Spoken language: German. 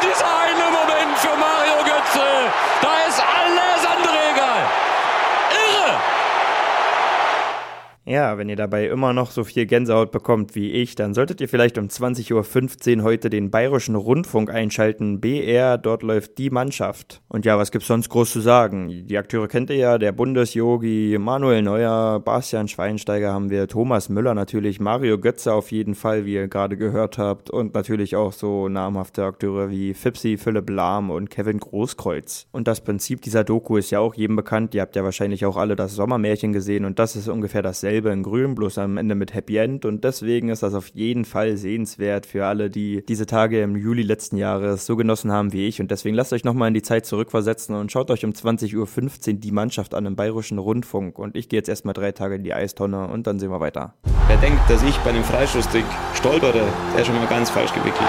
Gekommen dieser eine Moment für Mario Götze. Da ist alles andere egal. Irre! Ja, wenn ihr dabei immer noch so viel Gänsehaut bekommt wie ich, dann solltet ihr vielleicht um 20.15 Uhr heute den Bayerischen Rundfunk einschalten. BR, dort läuft die Mannschaft. Und ja, was gibt's sonst groß zu sagen? Die Akteure kennt ihr ja, der Bundesyogi, Manuel Neuer, Bastian Schweinsteiger haben wir, Thomas Müller natürlich, Mario Götze auf jeden Fall, wie ihr gerade gehört habt. Und natürlich auch so namhafte Akteure wie Fipsi, Philipp Lahm und Kevin Großkreuz. Und das Prinzip dieser Doku ist ja auch jedem bekannt. Ihr habt ja wahrscheinlich auch alle das Sommermärchen gesehen und das ist ungefähr dasselbe in grün, bloß am Ende mit Happy End und deswegen ist das auf jeden Fall sehenswert für alle, die diese Tage im Juli letzten Jahres so genossen haben wie ich und deswegen lasst euch nochmal in die Zeit zurückversetzen und schaut euch um 20.15 Uhr die Mannschaft an im Bayerischen Rundfunk und ich gehe jetzt erstmal drei Tage in die Eistonne und dann sehen wir weiter. Wer denkt, dass ich bei einem Freistoßtrick stolpere, der ist schon mal ganz falsch gewickelt.